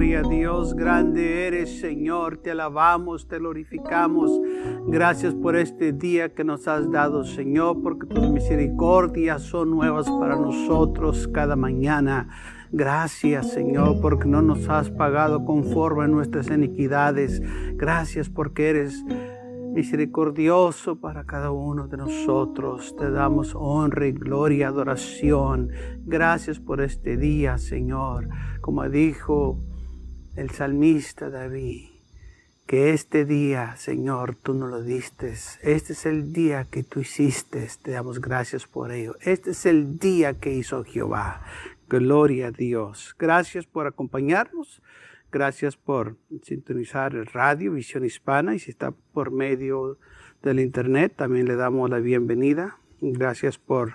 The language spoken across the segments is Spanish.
gloria Dios. Grande eres, Señor. Te alabamos, te glorificamos. Gracias por este día que nos has dado, Señor, porque tus misericordias son nuevas para nosotros cada mañana. Gracias, Señor, porque no nos has pagado conforme a nuestras iniquidades. Gracias porque eres misericordioso para cada uno de nosotros. Te damos honra y gloria, adoración. Gracias por este día, Señor. Como dijo el salmista David, que este día, Señor, tú nos lo diste. Este es el día que tú hiciste. Te damos gracias por ello. Este es el día que hizo Jehová. Gloria a Dios. Gracias por acompañarnos. Gracias por sintonizar el radio Visión Hispana y si está por medio del internet también le damos la bienvenida. Gracias por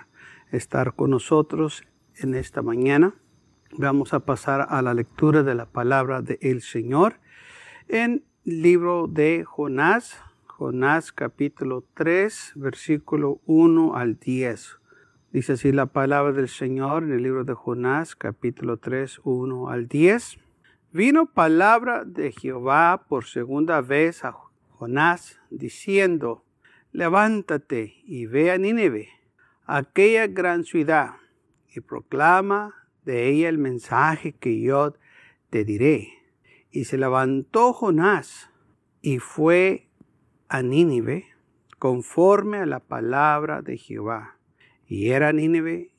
estar con nosotros en esta mañana. Vamos a pasar a la lectura de la palabra del Señor en libro de Jonás, Jonás capítulo 3, versículo 1 al 10. Dice así la palabra del Señor en el libro de Jonás capítulo 3, 1 al 10. Vino palabra de Jehová por segunda vez a Jonás, diciendo, levántate y ve a Nínive, aquella gran ciudad, y proclama de ella el mensaje que yo te diré. Y se levantó Jonás y fue a Nínive conforme a la palabra de Jehová. Y era Nínive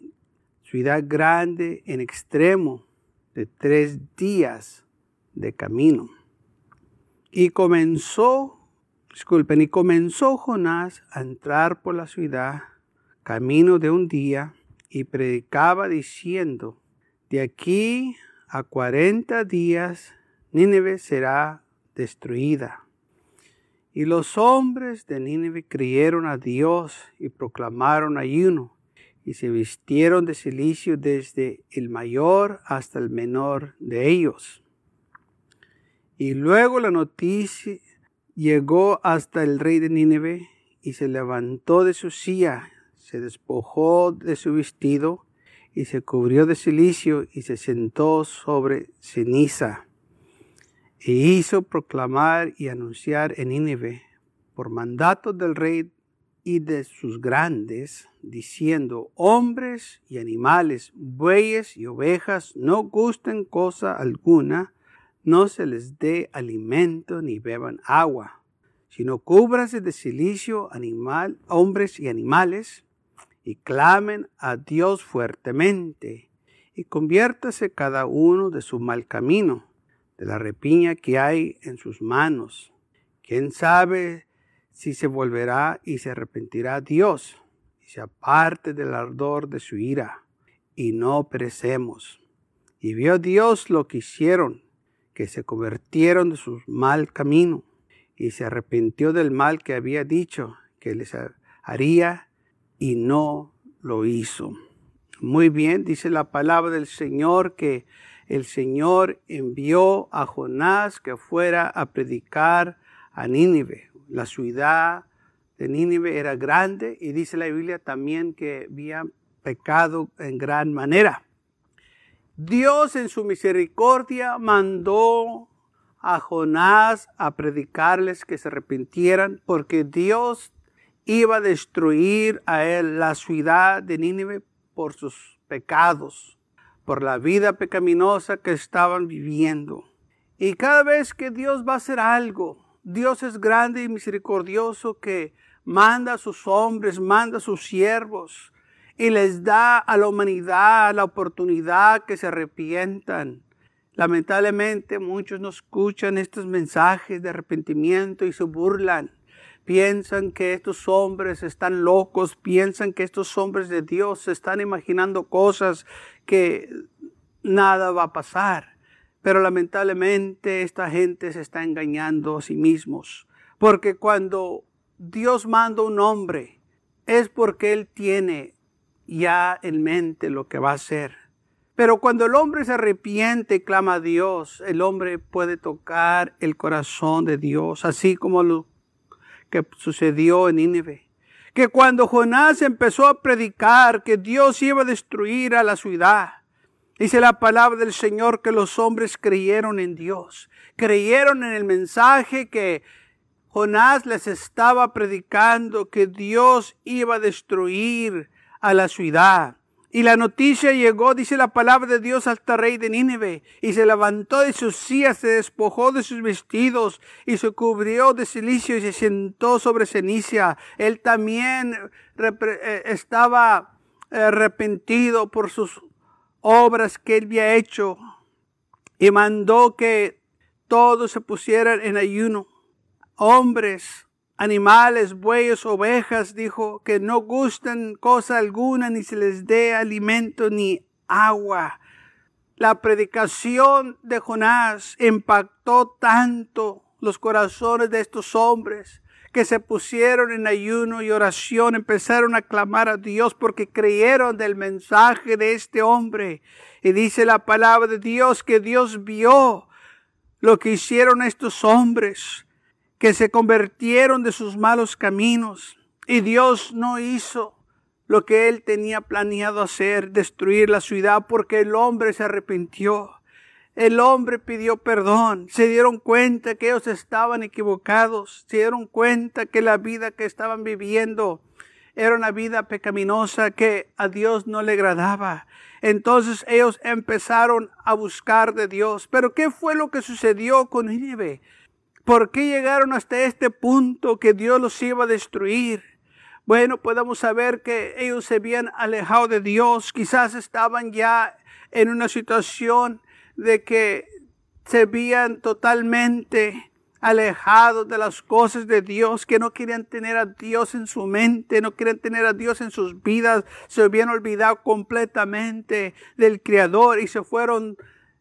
ciudad grande en extremo de tres días de camino. Y comenzó, disculpen, y comenzó Jonás a entrar por la ciudad, camino de un día, y predicaba diciendo, de aquí a cuarenta días Nínive será destruida. Y los hombres de Nínive creyeron a Dios y proclamaron ayuno, y se vistieron de silicio desde el mayor hasta el menor de ellos. Y luego la noticia llegó hasta el rey de Nínive y se levantó de su silla, se despojó de su vestido y se cubrió de silicio y se sentó sobre ceniza. E hizo proclamar y anunciar en Nínive por mandato del rey y de sus grandes, diciendo, hombres y animales, bueyes y ovejas, no gusten cosa alguna, no se les dé alimento ni beban agua, sino cúbrase de silicio animal, hombres y animales, y clamen a Dios fuertemente, y conviértase cada uno de su mal camino, de la repiña que hay en sus manos. ¿Quién sabe si se volverá y se arrepentirá Dios, y se aparte del ardor de su ira, y no perecemos? Y vio Dios lo que hicieron, que se convirtieron de su mal camino y se arrepintió del mal que había dicho que les haría y no lo hizo. Muy bien, dice la palabra del Señor que el Señor envió a Jonás que fuera a predicar a Nínive. La ciudad de Nínive era grande y dice la Biblia también que había pecado en gran manera. Dios en su misericordia mandó a Jonás a predicarles que se arrepintieran porque Dios iba a destruir a él la ciudad de Nínive por sus pecados, por la vida pecaminosa que estaban viviendo. Y cada vez que Dios va a hacer algo, Dios es grande y misericordioso que manda a sus hombres, manda a sus siervos, y les da a la humanidad la oportunidad que se arrepientan. Lamentablemente muchos no escuchan estos mensajes de arrepentimiento y se burlan. Piensan que estos hombres están locos, piensan que estos hombres de Dios se están imaginando cosas que nada va a pasar. Pero lamentablemente esta gente se está engañando a sí mismos. Porque cuando Dios manda un hombre, es porque Él tiene ya en mente lo que va a hacer. Pero cuando el hombre se arrepiente y clama a Dios, el hombre puede tocar el corazón de Dios, así como lo que sucedió en Nínive. Que cuando Jonás empezó a predicar que Dios iba a destruir a la ciudad, Dice la palabra del Señor que los hombres creyeron en Dios, creyeron en el mensaje que Jonás les estaba predicando, que Dios iba a destruir a la ciudad. Y la noticia llegó, dice la palabra de Dios, hasta rey de Nínive. Y se levantó de sus sillas, se despojó de sus vestidos y se cubrió de silicio y se sentó sobre ceniza. Él también eh, estaba arrepentido por sus obras que él había hecho. Y mandó que todos se pusieran en ayuno. Hombres, animales, bueyes, ovejas, dijo, que no gusten cosa alguna, ni se les dé alimento ni agua. La predicación de Jonás impactó tanto los corazones de estos hombres que se pusieron en ayuno y oración, empezaron a clamar a Dios porque creyeron del mensaje de este hombre. Y dice la palabra de Dios que Dios vio lo que hicieron estos hombres que se convirtieron de sus malos caminos y Dios no hizo lo que él tenía planeado hacer, destruir la ciudad, porque el hombre se arrepintió. El hombre pidió perdón, se dieron cuenta que ellos estaban equivocados, se dieron cuenta que la vida que estaban viviendo era una vida pecaminosa que a Dios no le agradaba. Entonces ellos empezaron a buscar de Dios. Pero ¿qué fue lo que sucedió con Nínive? ¿Por qué llegaron hasta este punto que Dios los iba a destruir? Bueno, podemos saber que ellos se habían alejado de Dios, quizás estaban ya en una situación de que se habían totalmente alejado de las cosas de Dios, que no querían tener a Dios en su mente, no querían tener a Dios en sus vidas, se habían olvidado completamente del Creador y se fueron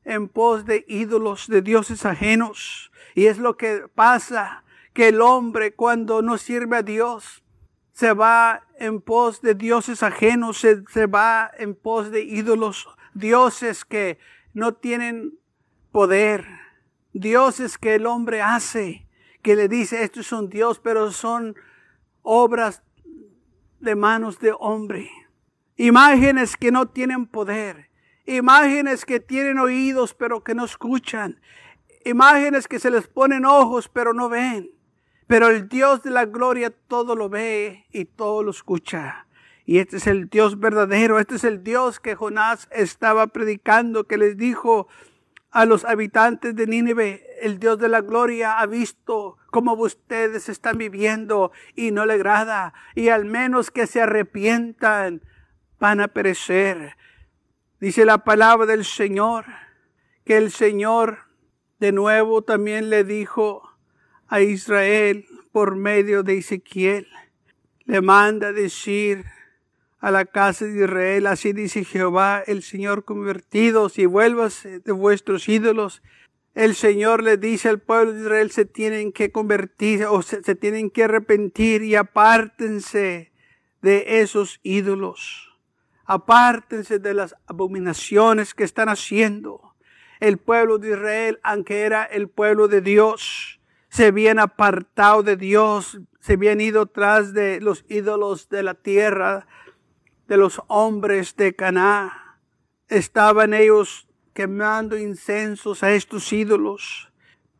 en pos de ídolos, de dioses ajenos. Y es lo que pasa, que el hombre cuando no sirve a Dios, se va en pos de dioses ajenos, se, se va en pos de ídolos, dioses que no tienen poder, dioses que el hombre hace, que le dice, esto es un Dios, pero son obras de manos de hombre. Imágenes que no tienen poder, imágenes que tienen oídos pero que no escuchan, imágenes que se les ponen ojos pero no ven. Pero el Dios de la gloria todo lo ve y todo lo escucha. Y este es el Dios verdadero, este es el Dios que Jonás estaba predicando, que les dijo a los habitantes de Nínive, el Dios de la gloria ha visto cómo ustedes están viviendo y no le agrada. Y al menos que se arrepientan, van a perecer. Dice la palabra del Señor, que el Señor de nuevo también le dijo a Israel por medio de Ezequiel, le manda decir a la casa de Israel, así dice Jehová, el Señor, convertidos y vuelvas de vuestros ídolos. El Señor le dice al pueblo de Israel, se tienen que convertir o se, se tienen que arrepentir y apártense de esos ídolos. Apártense de las abominaciones que están haciendo el pueblo de Israel, aunque era el pueblo de Dios, se habían apartado de Dios, se habían ido tras de los ídolos de la tierra, de los hombres de Caná. Estaban ellos quemando incensos a estos ídolos.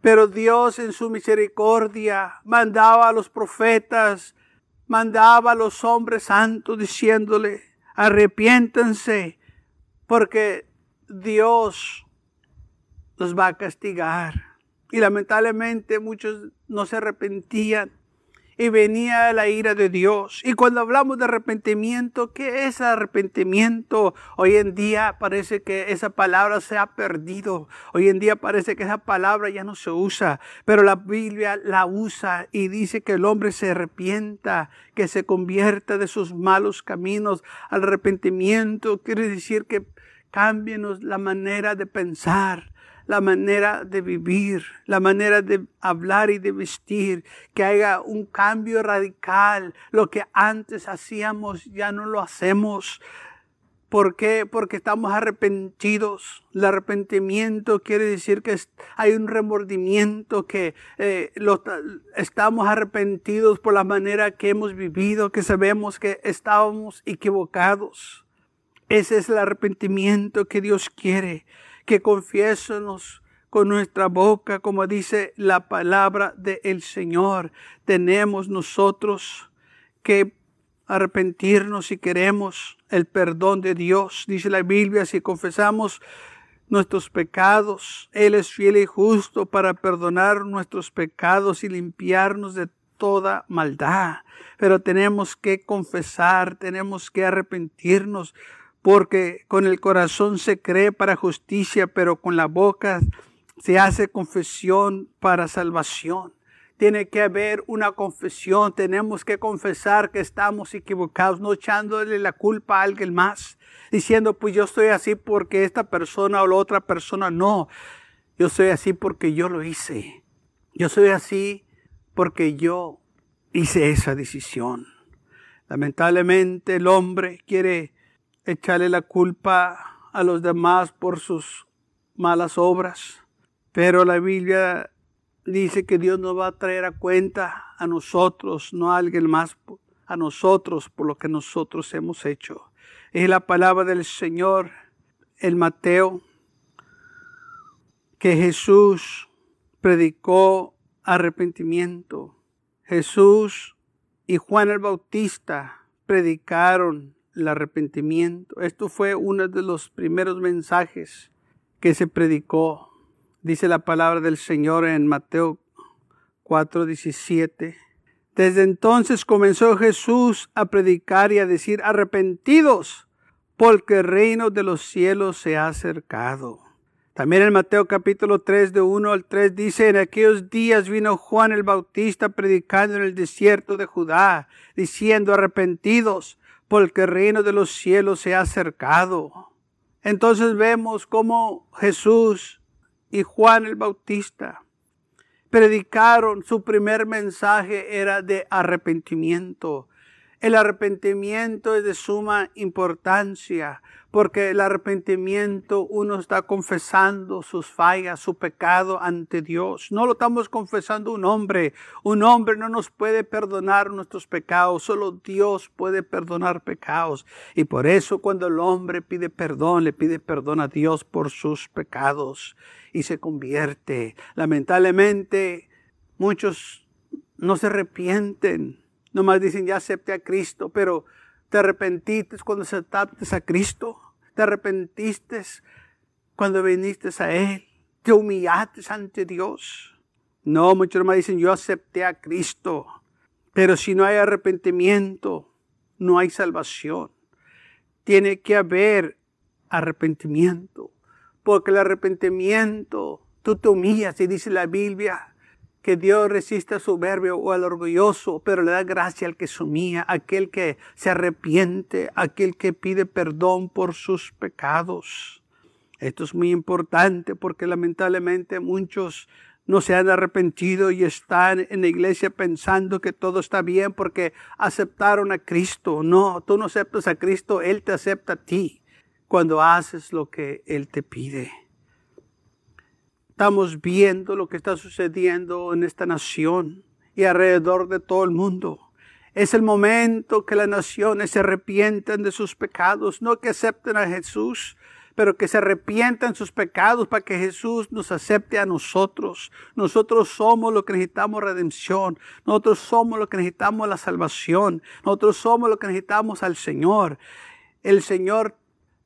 Pero Dios en su misericordia mandaba a los profetas, mandaba a los hombres santos diciéndole, arrepiéntanse, porque Dios los va a castigar. Y lamentablemente muchos no se arrepentían y venía la ira de Dios. Y cuando hablamos de arrepentimiento, ¿qué es arrepentimiento? Hoy en día parece que esa palabra se ha perdido. Hoy en día parece que esa palabra ya no se usa, pero la Biblia la usa y dice que el hombre se arrepienta, que se convierta de sus malos caminos. Arrepentimiento quiere decir que cámbienos la manera de pensar la manera de vivir, la manera de hablar y de vestir, que haya un cambio radical. Lo que antes hacíamos ya no lo hacemos. ¿Por qué? Porque estamos arrepentidos. El arrepentimiento quiere decir que hay un remordimiento, que eh, estamos arrepentidos por la manera que hemos vivido, que sabemos que estábamos equivocados. Ese es el arrepentimiento que Dios quiere, que confiésemos con nuestra boca, como dice la palabra del Señor. Tenemos nosotros que arrepentirnos si queremos el perdón de Dios. Dice la Biblia, si confesamos nuestros pecados, Él es fiel y justo para perdonar nuestros pecados y limpiarnos de toda maldad. Pero tenemos que confesar, tenemos que arrepentirnos, porque con el corazón se cree para justicia, pero con la boca se hace confesión para salvación. Tiene que haber una confesión, tenemos que confesar que estamos equivocados, no echándole la culpa a alguien más, diciendo, pues yo estoy así porque esta persona o la otra persona no. Yo soy así porque yo lo hice. Yo soy así porque yo hice esa decisión. Lamentablemente el hombre quiere echarle la culpa a los demás por sus malas obras, pero la Biblia dice que Dios nos va a traer a cuenta a nosotros, no a alguien más, a nosotros por lo que nosotros hemos hecho. Es la palabra del Señor en Mateo que Jesús predicó arrepentimiento. Jesús y Juan el Bautista predicaron el arrepentimiento. Esto fue uno de los primeros mensajes que se predicó. Dice la palabra del Señor en Mateo 4:17. Desde entonces comenzó Jesús a predicar y a decir, arrepentidos, porque el reino de los cielos se ha acercado. También en Mateo capítulo 3 de 1 al 3 dice, en aquellos días vino Juan el Bautista predicando en el desierto de Judá, diciendo, arrepentidos, porque el reino de los cielos se ha acercado. Entonces vemos cómo Jesús y Juan el Bautista predicaron, su primer mensaje era de arrepentimiento. El arrepentimiento es de suma importancia porque el arrepentimiento uno está confesando sus fallas, su pecado ante Dios. No lo estamos confesando un hombre. Un hombre no nos puede perdonar nuestros pecados. Solo Dios puede perdonar pecados. Y por eso cuando el hombre pide perdón, le pide perdón a Dios por sus pecados y se convierte. Lamentablemente, muchos no se arrepienten. Nomás dicen, ya acepte a Cristo, pero te arrepentiste cuando aceptaste a Cristo. Te arrepentiste cuando viniste a Él. Te humillaste ante Dios. No, muchos más dicen, yo acepté a Cristo. Pero si no hay arrepentimiento, no hay salvación. Tiene que haber arrepentimiento porque el arrepentimiento, tú te humillas y dice la Biblia que Dios resiste al soberbio o al orgulloso, pero le da gracia al que humilla, aquel que se arrepiente, aquel que pide perdón por sus pecados. Esto es muy importante porque lamentablemente muchos no se han arrepentido y están en la iglesia pensando que todo está bien porque aceptaron a Cristo. No, tú no aceptas a Cristo, Él te acepta a ti cuando haces lo que Él te pide. Estamos viendo lo que está sucediendo en esta nación y alrededor de todo el mundo. Es el momento que las naciones se arrepienten de sus pecados, no que acepten a Jesús, pero que se arrepientan sus pecados para que Jesús nos acepte a nosotros. Nosotros somos lo que necesitamos redención. Nosotros somos lo que necesitamos la salvación. Nosotros somos lo que necesitamos al Señor. El Señor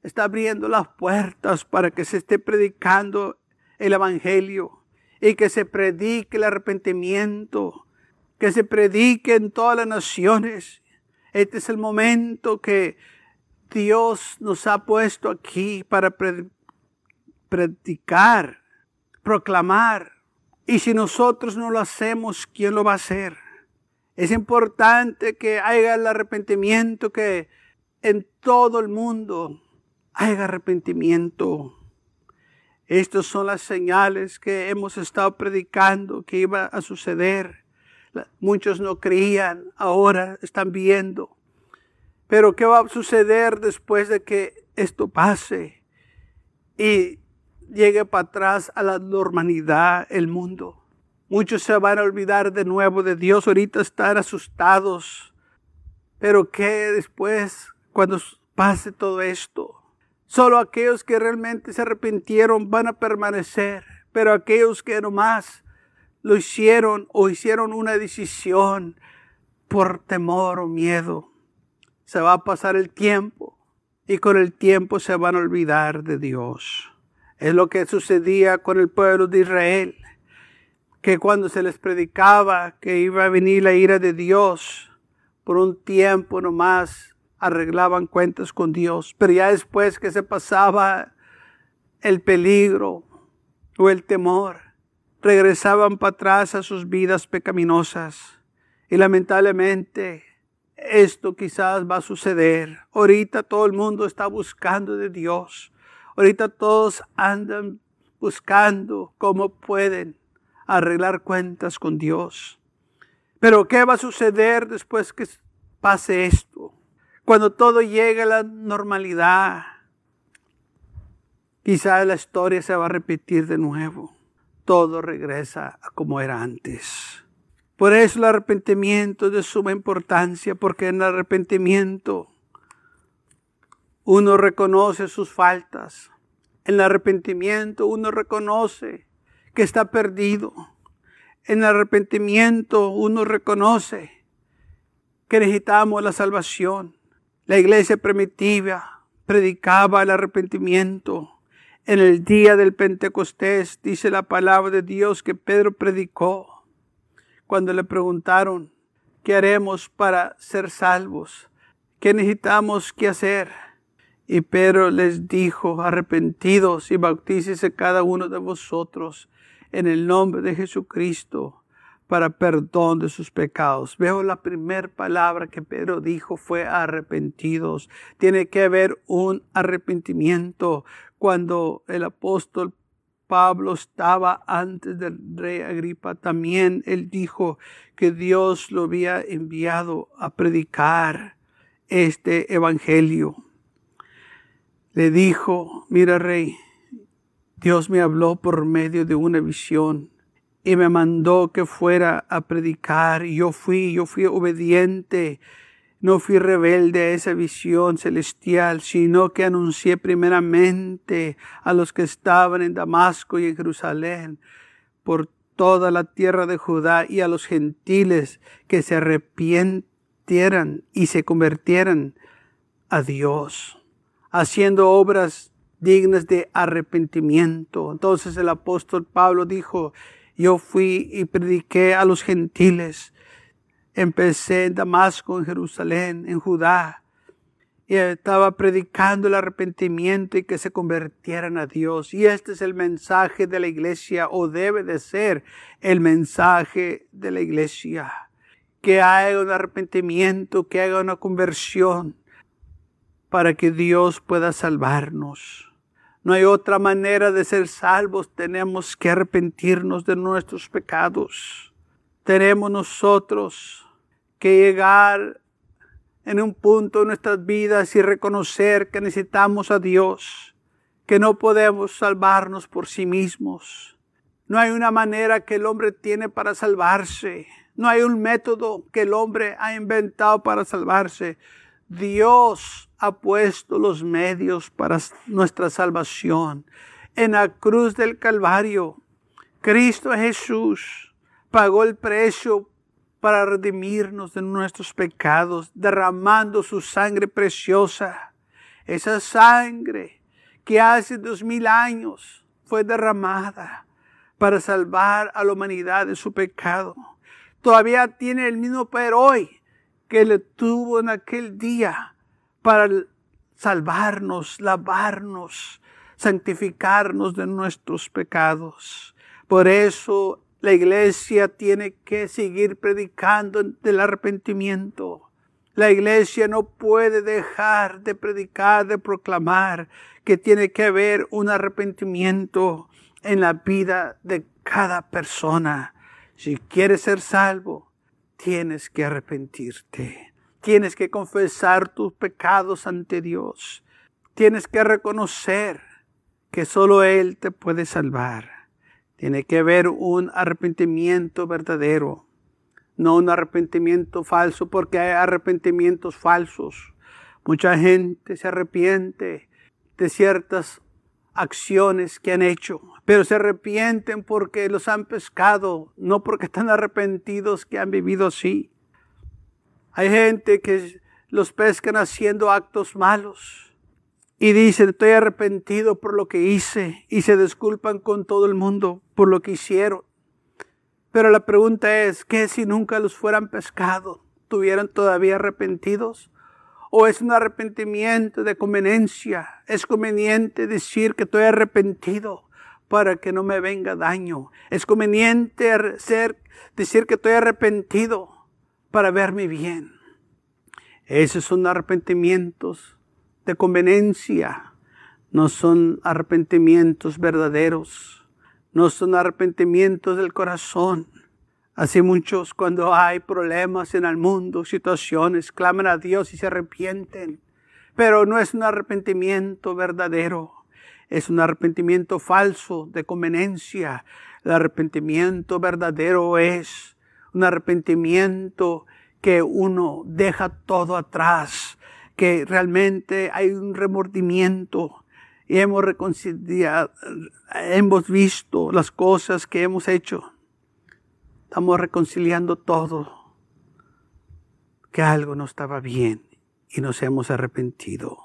está abriendo las puertas para que se esté predicando el Evangelio y que se predique el arrepentimiento, que se predique en todas las naciones. Este es el momento que Dios nos ha puesto aquí para predicar, proclamar. Y si nosotros no lo hacemos, ¿quién lo va a hacer? Es importante que haya el arrepentimiento que en todo el mundo hay arrepentimiento. Estas son las señales que hemos estado predicando que iba a suceder. Muchos no creían, ahora están viendo. Pero ¿qué va a suceder después de que esto pase y llegue para atrás a la normalidad el mundo? Muchos se van a olvidar de nuevo de Dios, ahorita están asustados. Pero ¿qué después, cuando pase todo esto. Solo aquellos que realmente se arrepintieron van a permanecer, pero aquellos que nomás lo hicieron o hicieron una decisión por temor o miedo, se va a pasar el tiempo y con el tiempo se van a olvidar de Dios. Es lo que sucedía con el pueblo de Israel, que cuando se les predicaba que iba a venir la ira de Dios, por un tiempo nomás arreglaban cuentas con Dios, pero ya después que se pasaba el peligro o el temor, regresaban para atrás a sus vidas pecaminosas. Y lamentablemente esto quizás va a suceder. Ahorita todo el mundo está buscando de Dios. Ahorita todos andan buscando cómo pueden arreglar cuentas con Dios. Pero ¿qué va a suceder después que pase esto? Cuando todo llegue a la normalidad, quizás la historia se va a repetir de nuevo. Todo regresa a como era antes. Por eso el arrepentimiento es de suma importancia, porque en el arrepentimiento uno reconoce sus faltas. En el arrepentimiento uno reconoce que está perdido. En el arrepentimiento uno reconoce que necesitamos la salvación. La iglesia primitiva predicaba el arrepentimiento. En el día del Pentecostés dice la palabra de Dios que Pedro predicó cuando le preguntaron, ¿qué haremos para ser salvos? ¿Qué necesitamos que hacer? Y Pedro les dijo, arrepentidos y bautícese cada uno de vosotros en el nombre de Jesucristo para perdón de sus pecados. Veo la primera palabra que Pedro dijo fue arrepentidos. Tiene que haber un arrepentimiento. Cuando el apóstol Pablo estaba antes del rey Agripa, también él dijo que Dios lo había enviado a predicar este evangelio. Le dijo, mira rey, Dios me habló por medio de una visión y me mandó que fuera a predicar. Y yo fui, yo fui obediente. No fui rebelde a esa visión celestial, sino que anuncié primeramente a los que estaban en Damasco y en Jerusalén por toda la tierra de Judá y a los gentiles que se arrepintieran y se convirtieran a Dios, haciendo obras dignas de arrepentimiento. Entonces el apóstol Pablo dijo, yo fui y prediqué a los gentiles. Empecé en Damasco, en Jerusalén, en Judá. Y estaba predicando el arrepentimiento y que se convirtieran a Dios. Y este es el mensaje de la iglesia, o debe de ser el mensaje de la iglesia. Que haya un arrepentimiento, que haya una conversión para que Dios pueda salvarnos. No hay otra manera de ser salvos. Tenemos que arrepentirnos de nuestros pecados. Tenemos nosotros que llegar en un punto de nuestras vidas y reconocer que necesitamos a Dios, que no podemos salvarnos por sí mismos. No hay una manera que el hombre tiene para salvarse. No hay un método que el hombre ha inventado para salvarse. Dios ha puesto los medios para nuestra salvación. En la cruz del Calvario, Cristo Jesús pagó el precio para redimirnos de nuestros pecados, derramando su sangre preciosa. Esa sangre que hace dos mil años fue derramada para salvar a la humanidad de su pecado. Todavía tiene el mismo poder hoy que le tuvo en aquel día para salvarnos, lavarnos, santificarnos de nuestros pecados. Por eso la iglesia tiene que seguir predicando del arrepentimiento. La iglesia no puede dejar de predicar, de proclamar que tiene que haber un arrepentimiento en la vida de cada persona. Si quieres ser salvo, tienes que arrepentirte. Tienes que confesar tus pecados ante Dios. Tienes que reconocer que solo Él te puede salvar. Tiene que haber un arrepentimiento verdadero, no un arrepentimiento falso, porque hay arrepentimientos falsos. Mucha gente se arrepiente de ciertas acciones que han hecho, pero se arrepienten porque los han pescado, no porque están arrepentidos que han vivido así. Hay gente que los pescan haciendo actos malos y dicen, estoy arrepentido por lo que hice y se disculpan con todo el mundo por lo que hicieron. Pero la pregunta es, ¿qué si nunca los fueran pescado? ¿Tuvieran todavía arrepentidos? ¿O es un arrepentimiento de conveniencia? ¿Es conveniente decir que estoy arrepentido para que no me venga daño? ¿Es conveniente ser, decir que estoy arrepentido para verme bien? Esos son arrepentimientos de conveniencia, no son arrepentimientos verdaderos no son arrepentimientos del corazón. Así muchos cuando hay problemas en el mundo, situaciones, claman a Dios y se arrepienten. Pero no es un arrepentimiento verdadero, es un arrepentimiento falso de conveniencia. El arrepentimiento verdadero es un arrepentimiento que uno deja todo atrás, que realmente hay un remordimiento, y hemos reconciliado, hemos visto las cosas que hemos hecho. Estamos reconciliando todo. Que algo no estaba bien y nos hemos arrepentido.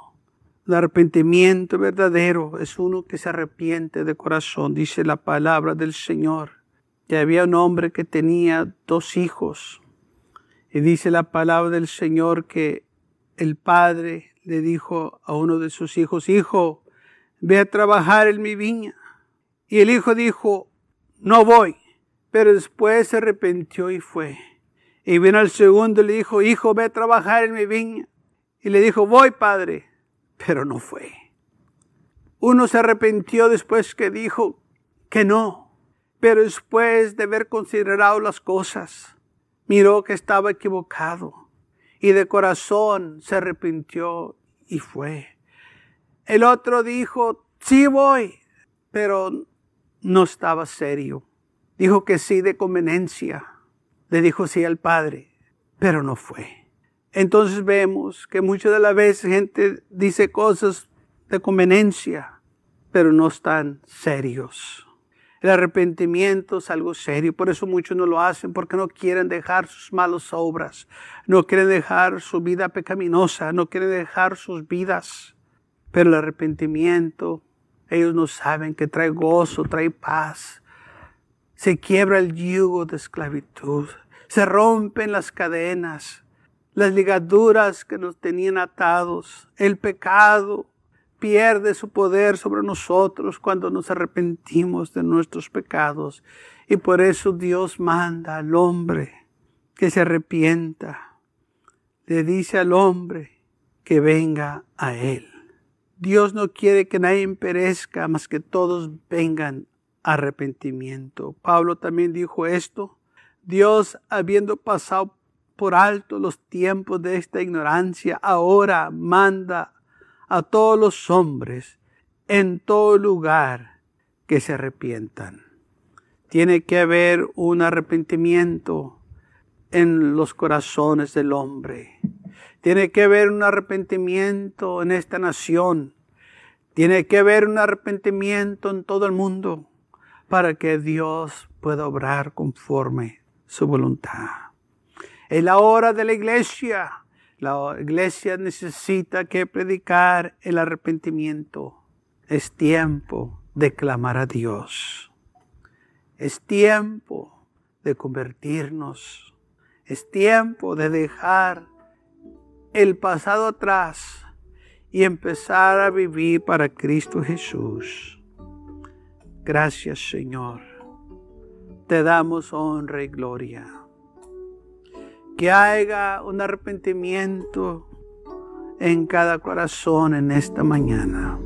El arrepentimiento verdadero es uno que se arrepiente de corazón. Dice la palabra del Señor que había un hombre que tenía dos hijos. Y dice la palabra del Señor que el padre le dijo a uno de sus hijos, hijo, ve a trabajar en mi viña. Y el hijo dijo, no voy. Pero después se arrepintió y fue. Y vino al segundo y le dijo, hijo, ve a trabajar en mi viña. Y le dijo, voy, padre. Pero no fue. Uno se arrepintió después que dijo que no. Pero después de haber considerado las cosas, miró que estaba equivocado. Y de corazón se arrepintió y fue. El otro dijo, sí voy, pero no estaba serio. Dijo que sí de conveniencia. Le dijo sí al Padre, pero no fue. Entonces vemos que muchas de las veces gente dice cosas de conveniencia, pero no están serios. El arrepentimiento es algo serio, por eso muchos no lo hacen, porque no quieren dejar sus malas obras, no quieren dejar su vida pecaminosa, no quieren dejar sus vidas. Pero el arrepentimiento, ellos no saben que trae gozo, trae paz. Se quiebra el yugo de esclavitud. Se rompen las cadenas, las ligaduras que nos tenían atados. El pecado pierde su poder sobre nosotros cuando nos arrepentimos de nuestros pecados. Y por eso Dios manda al hombre que se arrepienta. Le dice al hombre que venga a Él. Dios no quiere que nadie perezca, más que todos vengan a arrepentimiento. Pablo también dijo esto. Dios, habiendo pasado por alto los tiempos de esta ignorancia, ahora manda a todos los hombres en todo lugar que se arrepientan. Tiene que haber un arrepentimiento en los corazones del hombre. Tiene que haber un arrepentimiento en esta nación. Tiene que haber un arrepentimiento en todo el mundo para que Dios pueda obrar conforme su voluntad. Es la hora de la iglesia. La iglesia necesita que predicar el arrepentimiento. Es tiempo de clamar a Dios. Es tiempo de convertirnos. Es tiempo de dejar el pasado atrás y empezar a vivir para Cristo Jesús. Gracias Señor. Te damos honra y gloria. Que haya un arrepentimiento en cada corazón en esta mañana.